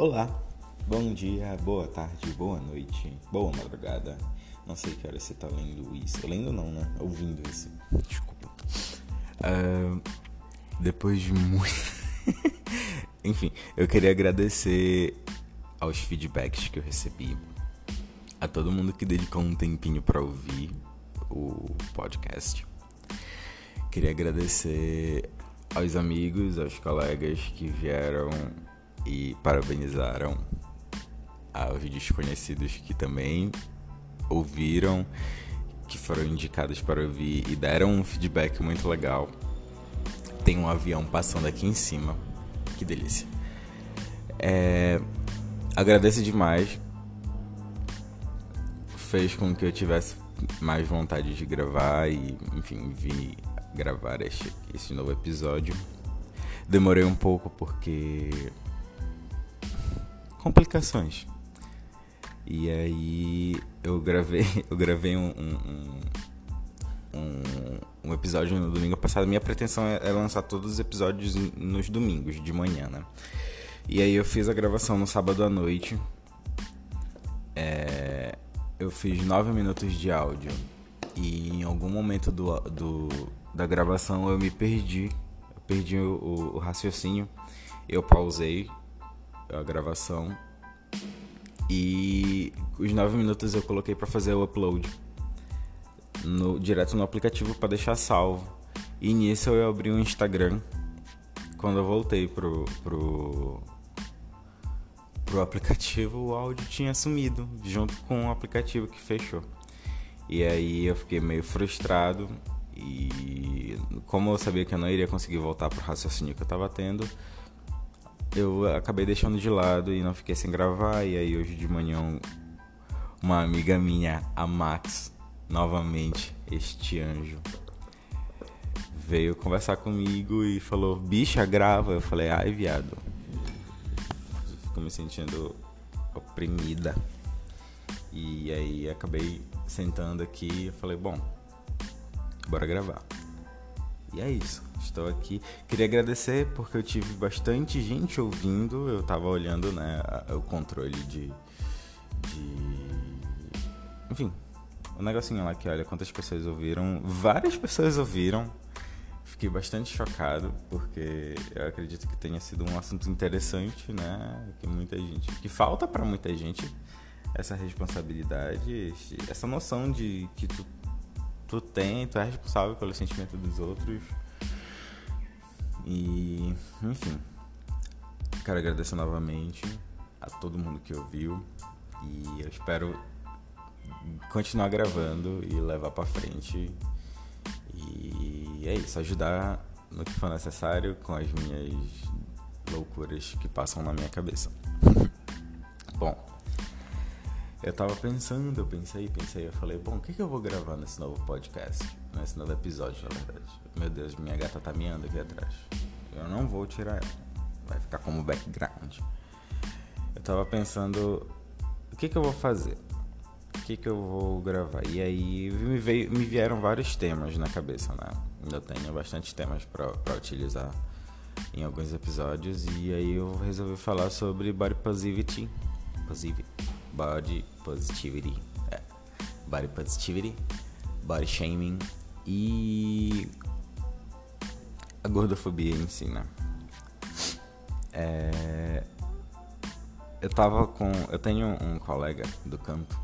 Olá, bom dia, boa tarde, boa noite, boa madrugada. Não sei que hora você tá lendo isso. Lendo não, né? Ouvindo isso. Desculpa. Uh, depois de muito. Enfim, eu queria agradecer aos feedbacks que eu recebi. A todo mundo que dedicou um tempinho para ouvir o podcast. Queria agradecer aos amigos, aos colegas que vieram e parabenizaram aos desconhecidos que também ouviram, que foram indicados para ouvir e deram um feedback muito legal. Tem um avião passando aqui em cima, que delícia. É, agradeço demais. Fez com que eu tivesse mais vontade de gravar e, enfim, vir gravar este, esse novo episódio. Demorei um pouco porque complicações. E aí eu gravei, eu gravei um, um, um, um, episódio no domingo passado. Minha pretensão é, é lançar todos os episódios nos domingos, de manhã, né? E aí eu fiz a gravação no sábado à noite. É, eu fiz nove minutos de áudio. E em algum momento do, do, da gravação eu me perdi. Eu perdi o, o raciocínio. Eu pausei a gravação e os 9 minutos eu coloquei para fazer o upload no, direto no aplicativo para deixar salvo. E nisso eu abri o um Instagram. Quando eu voltei pro, pro, pro aplicativo, o áudio tinha sumido junto com o aplicativo que fechou. E aí eu fiquei meio frustrado e como eu sabia que eu não iria conseguir voltar pro raciocínio que eu tava tendo, eu acabei deixando de lado e não fiquei sem gravar. E aí hoje de manhã uma amiga minha, a Max, novamente, este anjo, veio conversar comigo e falou, bicha, grava. Eu falei, ai viado. Fico me sentindo oprimida. E aí acabei sentando aqui e falei, bom, bora gravar. E é isso, estou aqui. Queria agradecer porque eu tive bastante gente ouvindo. Eu tava olhando, né, o controle de. de... Enfim, o negocinho lá que olha quantas pessoas ouviram. Várias pessoas ouviram. Fiquei bastante chocado porque eu acredito que tenha sido um assunto interessante, né? Que muita gente. que falta para muita gente essa responsabilidade, essa noção de que tu tu tem, tu é responsável pelo sentimento dos outros. E, enfim, quero agradecer novamente a todo mundo que ouviu e eu espero continuar gravando e levar para frente. E é isso, ajudar no que for necessário com as minhas loucuras que passam na minha cabeça. Bom, eu tava pensando, eu pensei, pensei, eu falei, bom, o que, que eu vou gravar nesse novo podcast? Nesse novo episódio, na verdade. Meu Deus, minha gata tá miando aqui atrás. Eu não vou tirar ela. Vai ficar como background. Eu tava pensando, o que que eu vou fazer? O que que eu vou gravar? E aí me, veio, me vieram vários temas na cabeça, né? Eu tenho bastante temas para utilizar em alguns episódios. E aí eu resolvi falar sobre body positivity. Positivity body positivity, é, body positivity, body shaming e a gordofobia em si, né? É, eu tava com, eu tenho um colega do campo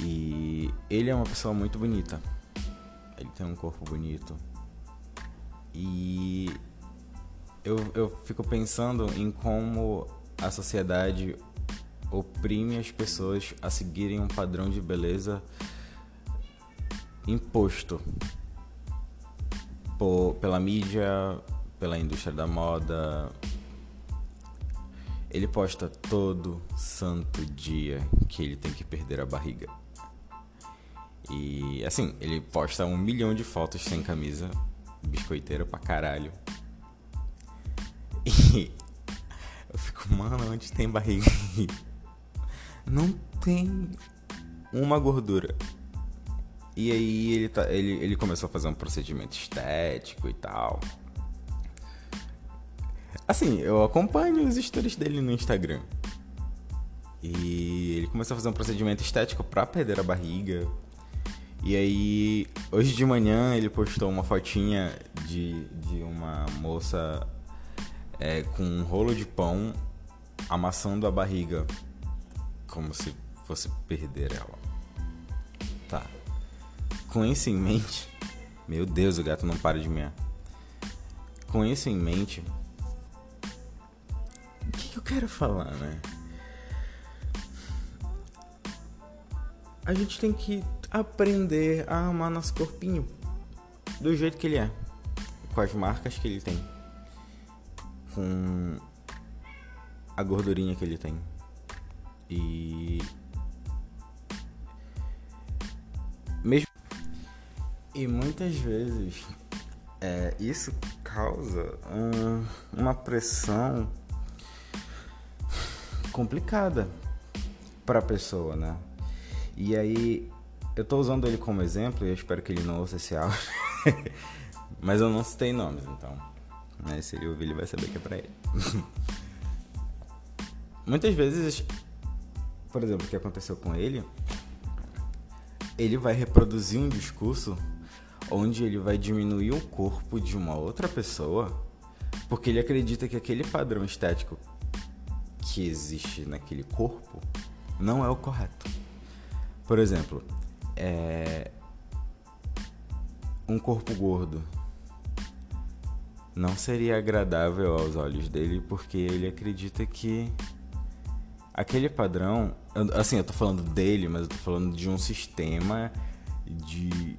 e ele é uma pessoa muito bonita. Ele tem um corpo bonito e eu, eu fico pensando em como a sociedade oprime as pessoas a seguirem um padrão de beleza imposto por, pela mídia, pela indústria da moda. Ele posta todo santo dia que ele tem que perder a barriga. E assim, ele posta um milhão de fotos sem camisa, biscoiteiro pra caralho. E eu fico, mano, onde tem barriga? não tem uma gordura. E aí ele, tá, ele, ele começou a fazer um procedimento estético e tal. Assim, eu acompanho os stories dele no Instagram. E ele começou a fazer um procedimento estético para perder a barriga. E aí, hoje de manhã ele postou uma fotinha de, de uma moça é, com um rolo de pão amassando a barriga como se fosse perder ela. Com isso em mente, meu Deus, o gato não para de mear. Com isso em mente, o que, que eu quero falar, né? A gente tem que aprender a amar nosso corpinho do jeito que ele é, com as marcas que ele tem, com a gordurinha que ele tem. E e muitas vezes é, isso causa um, uma pressão complicada para a pessoa, né? E aí eu tô usando ele como exemplo e eu espero que ele não ouça esse áudio. Mas eu não citei nomes, então. Né, se ele ouvir, ele vai saber que é pra ele. Muitas vezes, por exemplo, o que aconteceu com ele, ele vai reproduzir um discurso onde ele vai diminuir o corpo de uma outra pessoa porque ele acredita que aquele padrão estético que existe naquele corpo não é o correto. Por exemplo, é, um corpo gordo não seria agradável aos olhos dele porque ele acredita que aquele padrão, assim, eu tô falando dele, mas eu tô falando de um sistema de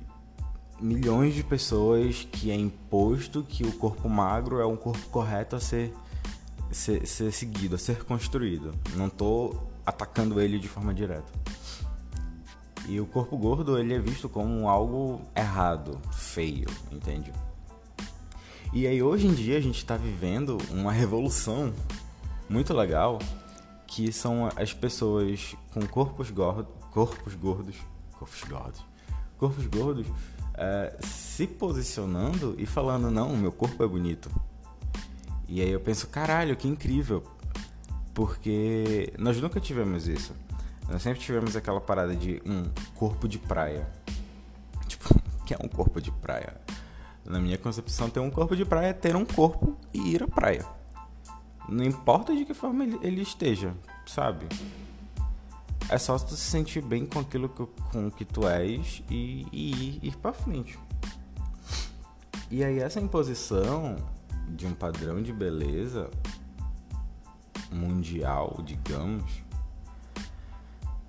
milhões de pessoas que é imposto que o corpo magro é um corpo correto a ser, ser, ser seguido, a ser construído. Não tô atacando ele de forma direta. E o corpo gordo ele é visto como algo errado, feio, entende? E aí hoje em dia a gente está vivendo uma revolução muito legal que são as pessoas com corpos gordos, corpos gordos, corpos gordos, corpos gordos é, se posicionando e falando não, meu corpo é bonito. E aí eu penso, caralho, que incrível, porque nós nunca tivemos isso. Nós sempre tivemos aquela parada de um corpo de praia. Tipo, que é um corpo de praia? Na minha concepção, ter um corpo de praia é ter um corpo e ir à praia. Não importa de que forma ele esteja, sabe? É só tu se sentir bem com aquilo que, com que tu és e, e ir, ir pra frente. E aí essa imposição de um padrão de beleza mundial, digamos,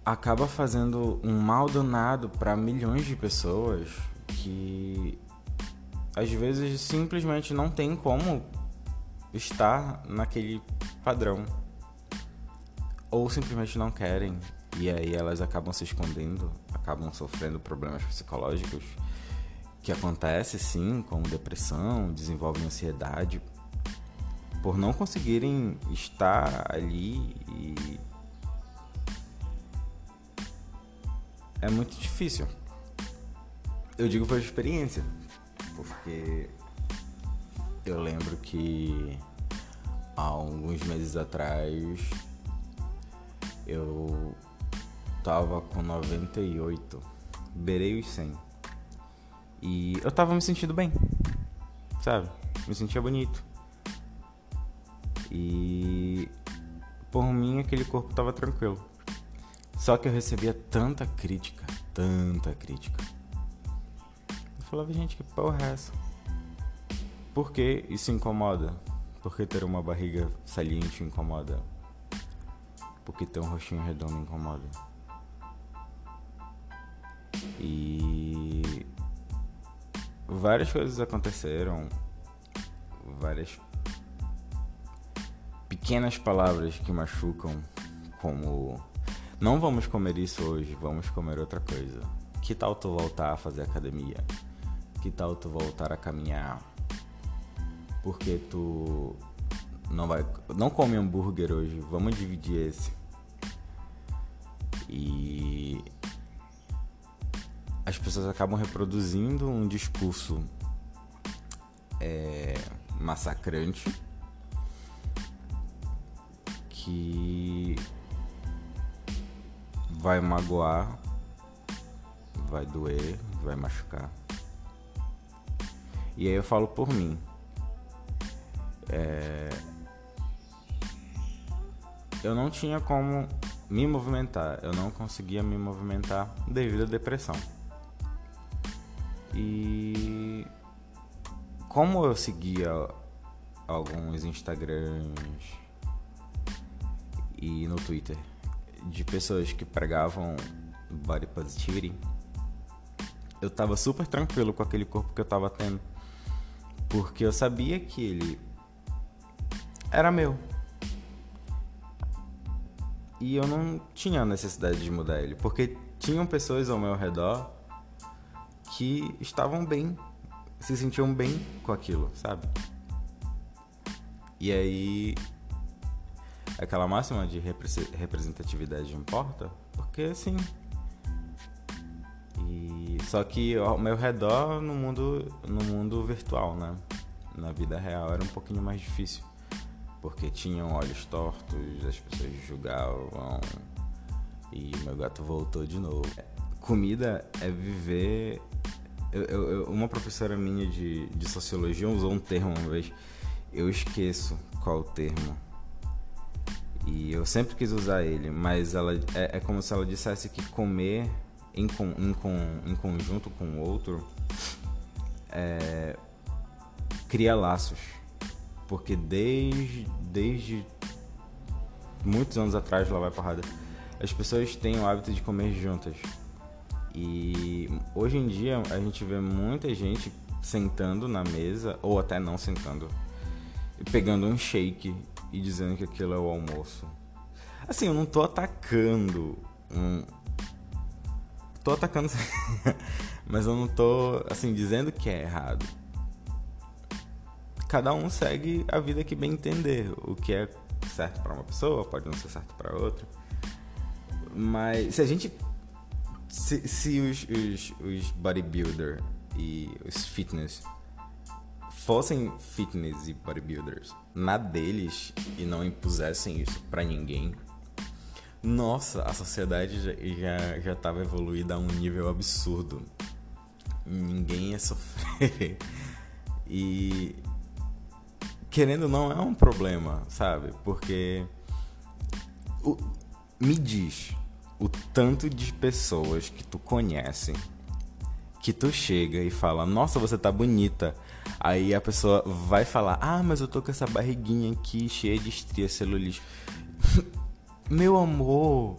acaba fazendo um mal danado para milhões de pessoas que às vezes simplesmente não tem como estar naquele padrão ou simplesmente não querem e aí elas acabam se escondendo, acabam sofrendo problemas psicológicos que acontece sim, como depressão, desenvolvem ansiedade por não conseguirem estar ali e é muito difícil. Eu digo por experiência, porque eu lembro que há alguns meses atrás eu tava com 98, beirei os 100. E eu tava me sentindo bem, sabe? Me sentia bonito. E por mim aquele corpo tava tranquilo. Só que eu recebia tanta crítica, tanta crítica. Eu falava, gente, que porra é essa? Por que isso incomoda? Por que ter uma barriga saliente incomoda? Por que ter um rostinho redondo incomoda? E várias coisas aconteceram, várias pequenas palavras que machucam, como não vamos comer isso hoje, vamos comer outra coisa. Que tal tu voltar a fazer academia? Que tal tu voltar a caminhar? Porque tu não vai, não come hambúrguer hoje, vamos dividir esse. E as pessoas acabam reproduzindo um discurso é, massacrante que vai magoar, vai doer, vai machucar. E aí eu falo por mim. É... Eu não tinha como me movimentar, eu não conseguia me movimentar devido à depressão. E como eu seguia alguns Instagrams e no Twitter de pessoas que pregavam body positivity, eu tava super tranquilo com aquele corpo que eu tava tendo. Porque eu sabia que ele era meu. E eu não tinha necessidade de mudar ele, porque tinham pessoas ao meu redor que estavam bem, se sentiam bem com aquilo, sabe? E aí aquela máxima de representatividade importa, porque assim. E só que ao meu redor no mundo no mundo virtual, né? Na vida real era um pouquinho mais difícil, porque tinham olhos tortos, as pessoas julgavam e meu gato voltou de novo. Comida é viver. Eu, eu, uma professora minha de, de sociologia usou um termo uma vez. Eu esqueço qual o termo e eu sempre quis usar ele, mas ela é, é como se ela dissesse que comer em, em, em conjunto com o outro é, cria laços. Porque desde, desde muitos anos atrás, lá vai porrada, as pessoas têm o hábito de comer juntas. E hoje em dia a gente vê muita gente sentando na mesa, ou até não sentando, pegando um shake e dizendo que aquilo é o almoço. Assim, eu não tô atacando um. Tô atacando. mas eu não tô, assim, dizendo que é errado. Cada um segue a vida que bem entender. O que é certo para uma pessoa pode não ser certo para outra. Mas se a gente. Se, se os, os, os bodybuilder e os fitness fossem fitness e bodybuilders na deles e não impusessem isso para ninguém, nossa, a sociedade já, já, já tava evoluída a um nível absurdo. Ninguém ia sofrer. E querendo não é um problema, sabe? Porque o, me diz o tanto de pessoas que tu conhece que tu chega e fala: "Nossa, você tá bonita". Aí a pessoa vai falar: Ah, mas eu tô com essa barriguinha aqui cheia de estrias celulite. Meu amor,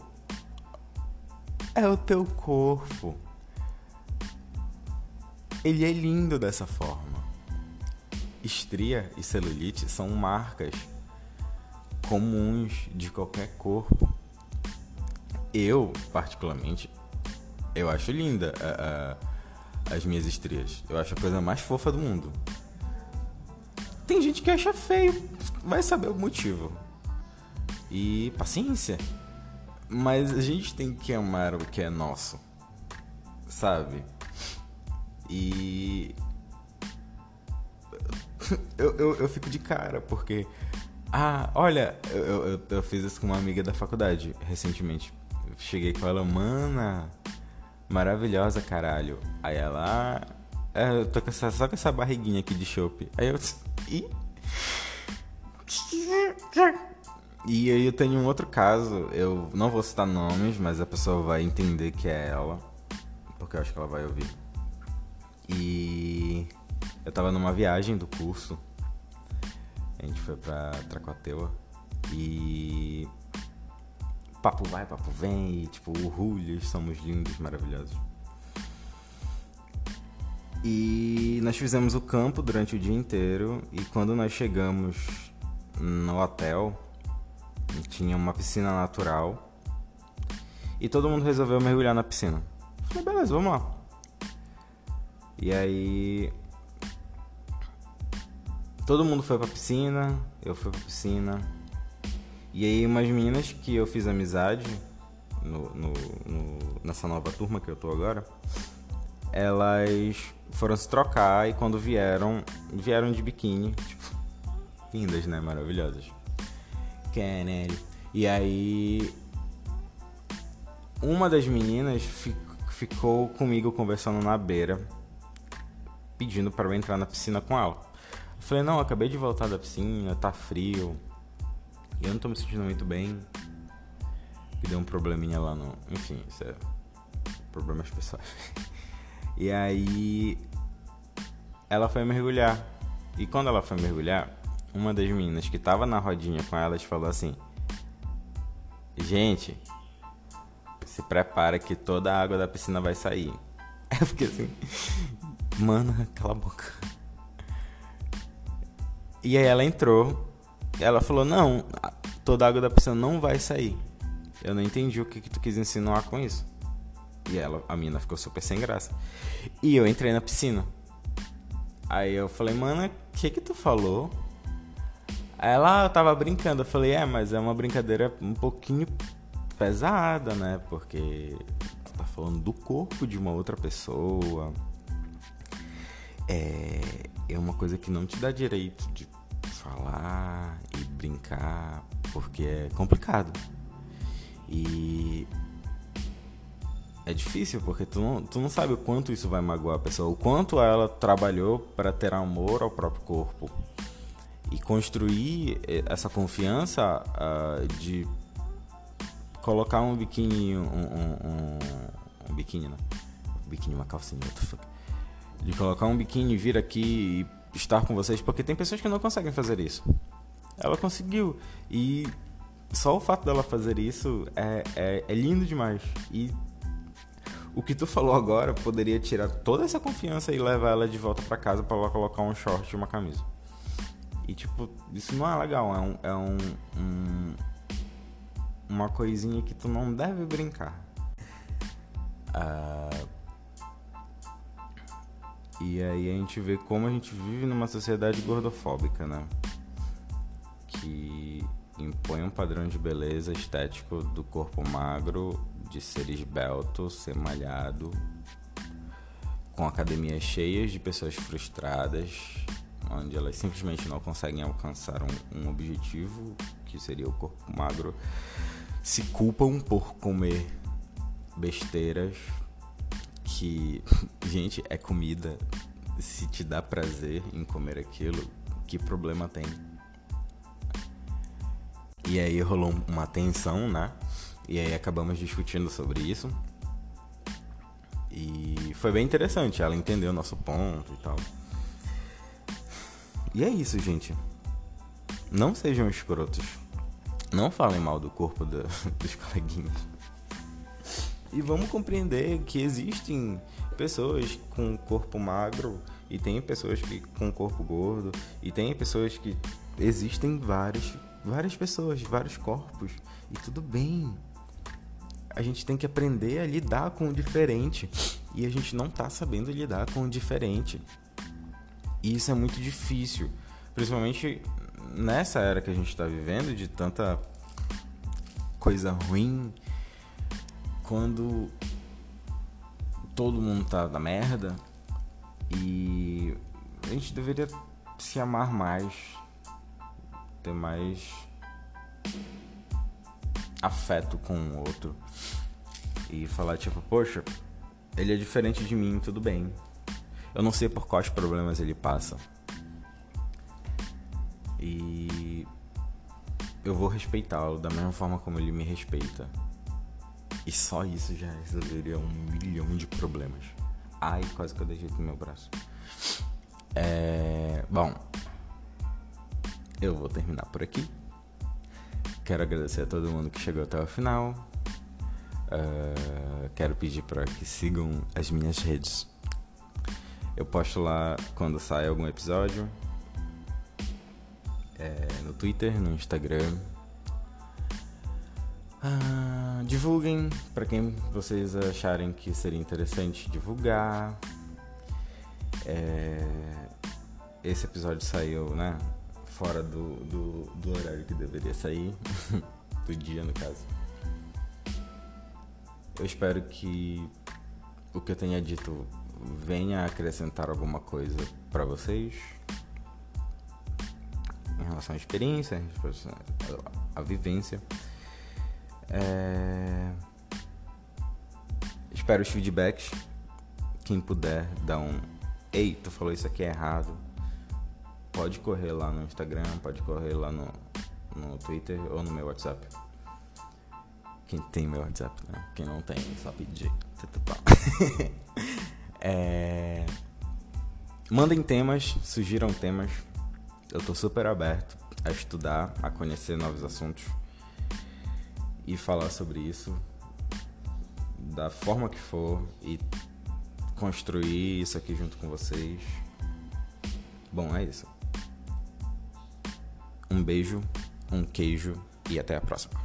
é o teu corpo. Ele é lindo dessa forma. Estria e celulite são marcas comuns de qualquer corpo. Eu, particularmente, eu acho linda. Uh, uh, as minhas estrias. Eu acho a coisa mais fofa do mundo. Tem gente que acha feio, vai saber o motivo. E paciência. Mas a gente tem que amar o que é nosso. Sabe? E. Eu, eu, eu fico de cara, porque. Ah, olha, eu, eu, eu fiz isso com uma amiga da faculdade recentemente. Cheguei com ela, mana maravilhosa, caralho. Aí ela. É, eu tô com essa, só com essa barriguinha aqui de chope. Aí eu. E... e aí eu tenho um outro caso. Eu não vou citar nomes, mas a pessoa vai entender que é ela. Porque eu acho que ela vai ouvir. E. Eu tava numa viagem do curso. A gente foi pra Tracoateua. E papo vai, papo vem, e tipo, urrulhos, somos lindos, maravilhosos. E nós fizemos o campo durante o dia inteiro e quando nós chegamos no hotel, tinha uma piscina natural e todo mundo resolveu mergulhar na piscina. Falei, beleza, vamos lá. E aí todo mundo foi pra piscina, eu fui pra piscina, e aí umas meninas que eu fiz amizade no, no, no, nessa nova turma que eu tô agora, elas foram se trocar e quando vieram, vieram de biquíni, tipo, lindas, né? Maravilhosas. Caralho. E aí uma das meninas ficou comigo conversando na beira, pedindo para eu entrar na piscina com ela. Eu falei, não, acabei de voltar da piscina, tá frio. Eu não tô me sentindo muito bem. E deu um probleminha lá no. Enfim, isso é. Problemas pessoais. E aí. Ela foi mergulhar. E quando ela foi mergulhar, uma das meninas que tava na rodinha com elas falou assim: Gente, se prepara que toda a água da piscina vai sair. Eu fiquei assim, mano, cala a boca. E aí ela entrou, ela falou, não, toda a água da piscina não vai sair. Eu não entendi o que, que tu quis insinuar com isso. E ela, a mina ficou super sem graça. E eu entrei na piscina. Aí eu falei, mano, o que que tu falou? Aí ela tava brincando. Eu falei, é, mas é uma brincadeira um pouquinho pesada, né? Porque tu tá falando do corpo de uma outra pessoa. É, é uma coisa que não te dá direito de falar e brincar, porque é complicado. E é difícil porque tu não, tu não sabe o quanto isso vai magoar a pessoa, o quanto ela trabalhou para ter amor ao próprio corpo e construir essa confiança uh, de colocar um biquíni, um, um, um, um biquíni, um biquíni, uma calcinha, de colocar um biquíni, vir aqui e estar com vocês, porque tem pessoas que não conseguem fazer isso. Ela conseguiu e só o fato dela fazer isso é, é, é lindo demais e o que tu falou agora poderia tirar toda essa confiança e levar ela de volta para casa para ela colocar um short e uma camisa. E tipo, isso não é legal, é um, é um, um uma coisinha que tu não deve brincar. Uh, e aí a gente vê como a gente vive numa sociedade gordofóbica, né? Que impõe um padrão de beleza estético do corpo magro, de ser esbelto, ser malhado, com academias cheias de pessoas frustradas, onde elas simplesmente não conseguem alcançar um, um objetivo, que seria o corpo magro, se culpam por comer besteiras que, gente, é comida. Se te dá prazer em comer aquilo, que problema tem? E aí rolou uma tensão, né? E aí acabamos discutindo sobre isso. E foi bem interessante, ela entendeu o nosso ponto e tal. E é isso, gente. Não sejam escrotos. Não falem mal do corpo do, dos coleguinhas. E vamos compreender que existem pessoas com corpo magro e tem pessoas que com corpo gordo e tem pessoas que existem várias várias pessoas, vários corpos. E tudo bem. A gente tem que aprender a lidar com o diferente. E a gente não tá sabendo lidar com o diferente. E isso é muito difícil, principalmente nessa era que a gente está vivendo de tanta coisa ruim, quando todo mundo tá na merda. E a gente deveria se amar mais, ter mais afeto com o outro e falar tipo, poxa, ele é diferente de mim, tudo bem. Eu não sei por quais problemas ele passa. E eu vou respeitá-lo da mesma forma como ele me respeita. E só isso já resolveria um milhão de problemas. Ai, quase que eu deixei no meu braço. É... Bom, eu vou terminar por aqui. Quero agradecer a todo mundo que chegou até o final. Uh, quero pedir para que sigam as minhas redes. Eu posto lá quando sai algum episódio é, no Twitter, no Instagram. Ah, divulguem para quem vocês acharem que seria interessante divulgar. É, esse episódio saiu, né? Fora do, do, do horário que deveria sair, do dia no caso. Eu espero que o que eu tenha dito venha acrescentar alguma coisa para vocês em relação à experiência, à vivência. É... Espero os feedbacks. Quem puder dar um. Ei, tu falou isso aqui errado. Pode correr lá no Instagram, pode correr lá no, no Twitter ou no meu WhatsApp. Quem tem meu WhatsApp, né? Quem não tem, só pedir. é... Mandem temas, sugiram temas. Eu tô super aberto a estudar, a conhecer novos assuntos e falar sobre isso da forma que for e construir isso aqui junto com vocês. Bom, é isso. Um beijo, um queijo e até a próxima.